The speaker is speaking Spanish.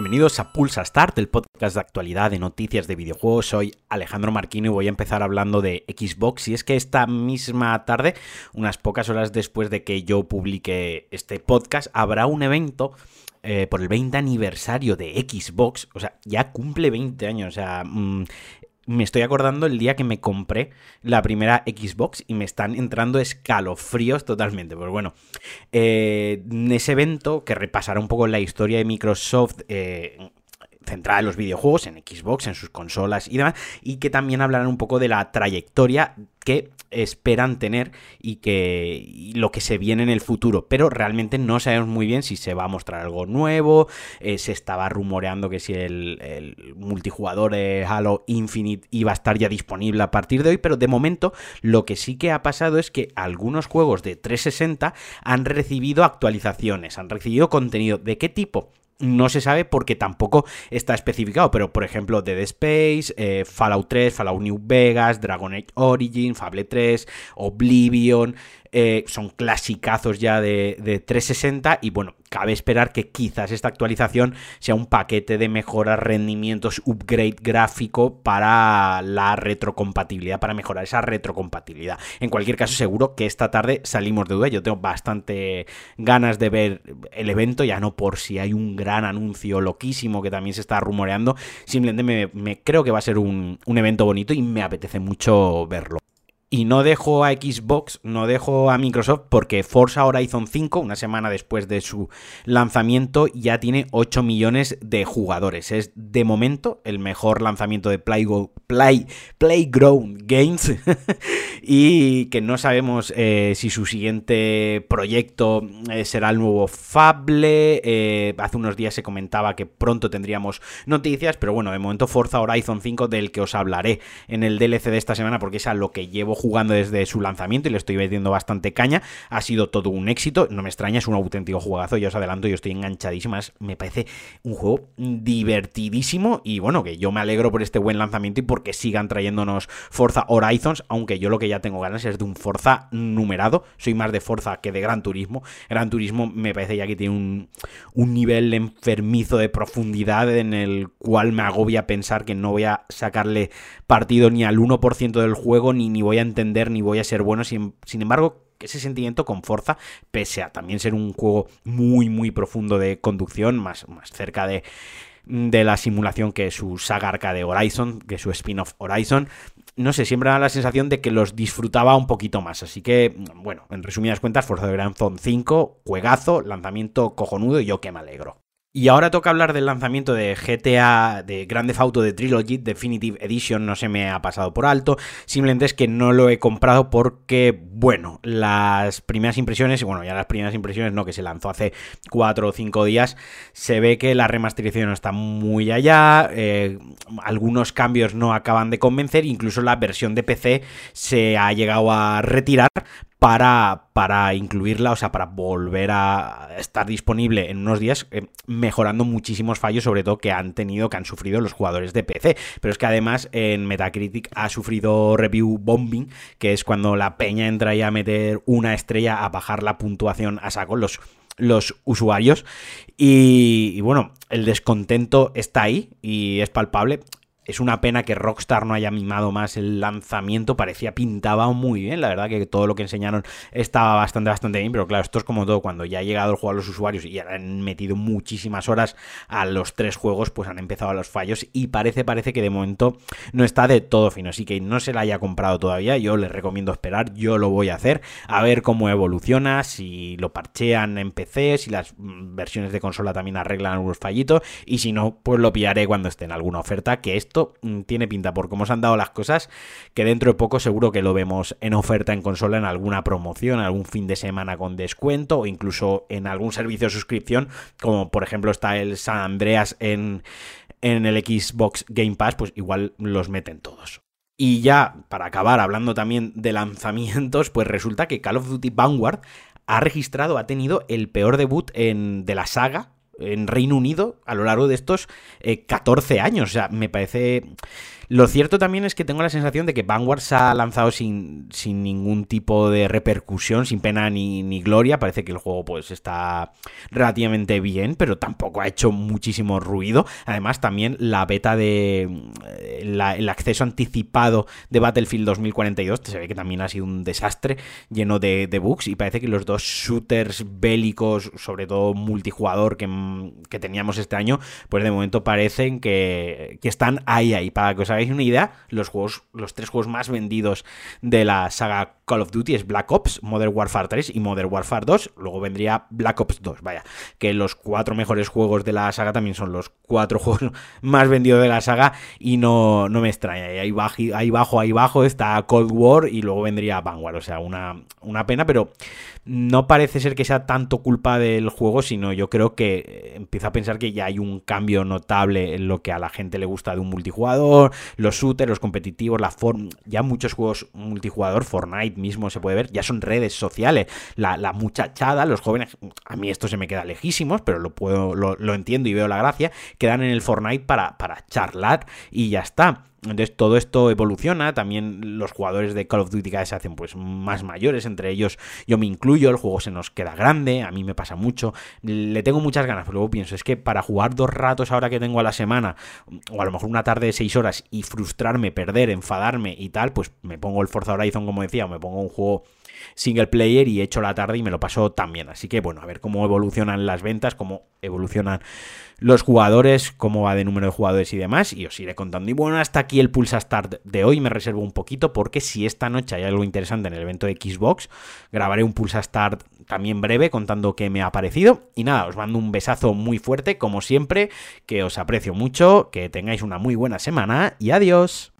Bienvenidos a Pulsa Start, el podcast de actualidad de noticias de videojuegos. Soy Alejandro Marquino y voy a empezar hablando de Xbox. Y es que esta misma tarde, unas pocas horas después de que yo publique este podcast, habrá un evento eh, por el 20 aniversario de Xbox. O sea, ya cumple 20 años. O sea, mm, me estoy acordando el día que me compré la primera Xbox y me están entrando escalofríos totalmente. Pues bueno, eh, ese evento que repasará un poco la historia de Microsoft. Eh, centrada en los videojuegos, en Xbox, en sus consolas y demás, y que también hablarán un poco de la trayectoria que esperan tener y que lo que se viene en el futuro, pero realmente no sabemos muy bien si se va a mostrar algo nuevo, eh, se estaba rumoreando que si el, multijugador de Halo Infinite iba a estar ya disponible a partir de hoy, pero de momento lo que sí que ha pasado es que algunos juegos de 360 han recibido actualizaciones, han recibido contenido. ¿De qué tipo? No se sabe porque tampoco está especificado, pero por ejemplo Dead Space, eh, Fallout 3, Fallout New Vegas, Dragon Age Origin, Fable 3, Oblivion, eh, son clasicazos ya de, 360 y bueno, cabe esperar que quizás esta actualización sea un paquete de mejoras, rendimientos, upgrade gráfico para la retrocompatibilidad, para mejorar esa retrocompatibilidad. En cualquier caso, seguro que esta tarde salimos de duda. Yo tengo bastante ganas de ver el evento, ya no por si hay un gran anuncio loquísimo que también se está rumoreando, simplemente me, creo que va a ser un evento bonito y me apetece mucho verlo. Y no dejo a Xbox, no dejo a Microsoft porque Forza Horizon 5, una semana después de su lanzamiento, ya tiene 8 millones de jugadores. Es de momento el mejor lanzamiento de Play, Play, Playground Games. y que no sabemos eh, si su siguiente proyecto eh, será el nuevo Fable. Eh, hace unos días se comentaba que pronto tendríamos noticias, pero bueno, de momento Forza Horizon 5 del que os hablaré en el DLC de esta semana porque es a lo que llevo jugando desde su lanzamiento y le estoy metiendo bastante caña. Ha sido todo un éxito, no me extraña, es un auténtico jugazo, ya os adelanto, yo estoy enganchadísimo, me parece un juego divertidísimo y bueno, que yo me alegro por este buen lanzamiento y porque sigan trayéndonos Forza Horizons, aunque yo lo que ya tengo ganas es de un Forza numerado, soy más de Forza que de Gran Turismo. Gran Turismo me parece ya que tiene un, un nivel enfermizo de profundidad en el cual me agobia pensar que no voy a sacarle partido ni al 1% del juego, ni, ni voy a entender ni voy a ser bueno. Sin, sin embargo, ese sentimiento con Forza, pese a también ser un juego muy, muy profundo de conducción, más, más cerca de, de la simulación que su saga de Horizon, que su spin-off Horizon, no sé, siempre da la sensación de que los disfrutaba un poquito más. Así que, bueno, en resumidas cuentas, Forza de Horizon 5, juegazo, lanzamiento cojonudo y yo que me alegro. Y ahora toca hablar del lanzamiento de GTA, de Grande Auto de Trilogy Definitive Edition, no se me ha pasado por alto, simplemente es que no lo he comprado porque, bueno, las primeras impresiones, bueno, ya las primeras impresiones no, que se lanzó hace 4 o 5 días, se ve que la remasterización está muy allá, eh, algunos cambios no acaban de convencer, incluso la versión de PC se ha llegado a retirar para, para incluirla, o sea, para volver a estar disponible en unos días, eh, mejorando muchísimos fallos, sobre todo que han tenido, que han sufrido los jugadores de PC. Pero es que además en Metacritic ha sufrido review bombing, que es cuando la peña entra y a meter una estrella a bajar la puntuación a saco los los usuarios y, bueno, el descontento está ahí y es palpable. Es una pena que Rockstar no haya mimado más el lanzamiento, parecía pintaba muy bien, la verdad que todo lo que enseñaron estaba bastante, bastante bien, pero claro, esto es como todo, cuando ya ha llegado el juego a los usuarios y han metido muchísimas horas a los tres juegos, pues han empezado los fallos y parece, parece que de momento no está de todo fino, así que no se la haya comprado todavía, yo les recomiendo esperar, yo lo voy a hacer, a ver cómo evoluciona, si lo parchean en PC, si las versiones de consola también arreglan algunos fallitos y si no, pues lo pillaré cuando esté en alguna oferta, que esto Mm, tiene pinta por cómo se han dado las cosas, que dentro de poco seguro que lo vemos en oferta en consola en alguna promoción, algún fin de semana con descuento o incluso en algún servicio de suscripción, como por ejemplo está el San Andreas en, en el Xbox Game Pass, pues igual los meten todos. Y ya, para acabar, hablando también de lanzamientos, pues resulta que Call of Duty Vanguard ha registrado, ha tenido el peor debut en, de la saga en Reino Unido a lo largo de estos 14 eh, años. O sea, me parece Lo cierto también es que tengo la sensación de que Vanguard se ha lanzado sin, sin ningún tipo de repercusión, sin pena ni, ni, gloria. Parece que el juego pues está relativamente bien, pero tampoco ha hecho muchísimo ruido. Además, también la beta de eh, el acceso anticipado de Battlefield 2042 se ve que también ha sido un desastre lleno de, de bugs y parece que los dos shooters bélicos, sobre todo multijugador que, que teníamos este año, pues de momento parecen que, que están ahí, ahí. Para que os hagáis una idea, los juegos, los tres juegos más vendidos de la saga Call of Duty es Black Ops, Modern Warfare 3 y Modern Warfare 2. Luego vendría Black Ops 2, vaya. Que los cuatro mejores juegos de la saga también son los cuatro juegos más vendidos de la saga y no, no me extraña. Ahí bajo, ahí bajo, ahí bajo está Cold War y luego vendría Vanguard. O sea, una, una pena, pero no parece ser que sea tanto culpa del juego, sino yo creo que empiezo a pensar que ya hay un cambio notable en lo que a la gente le gusta de un multijugador, los shooters, los competitivos, la forma. Ya muchos juegos multijugador, Fortnite mismo se puede ver, ya son redes sociales. La, muchachada, los jóvenes, a mí esto se me queda lejísimos, pero lo puedo, lo, entiendo y veo la gracia, quedan en el Fortnite para, para charlar y ya está. Entonces todo esto evoluciona, también los jugadores de Call of Duty cada vez se hacen pues más mayores, entre ellos yo me incluyo, el juego se nos queda grande, a mí me pasa mucho, le tengo muchas ganas, pero luego pienso, es que para jugar dos ratos ahora que tengo a la semana, o a lo mejor una tarde de seis horas y frustrarme, perder, enfadarme y tal, pues me pongo el Forza Horizon como decía, o me pongo un juego single player y echo la tarde y me lo paso también. Así que bueno, a ver cómo evolucionan las ventas, cómo evolucionan los jugadores, cómo va de número de jugadores y demás, y os iré contando. Y bueno, hasta aquí el Pulsa Start de hoy, me reservo un poquito porque si esta noche hay algo interesante en el evento de Xbox, grabaré un Pulsa Start también breve contando qué me ha parecido. Y nada, os mando un besazo muy fuerte, como siempre, que os aprecio mucho, que tengáis una muy buena semana y adiós.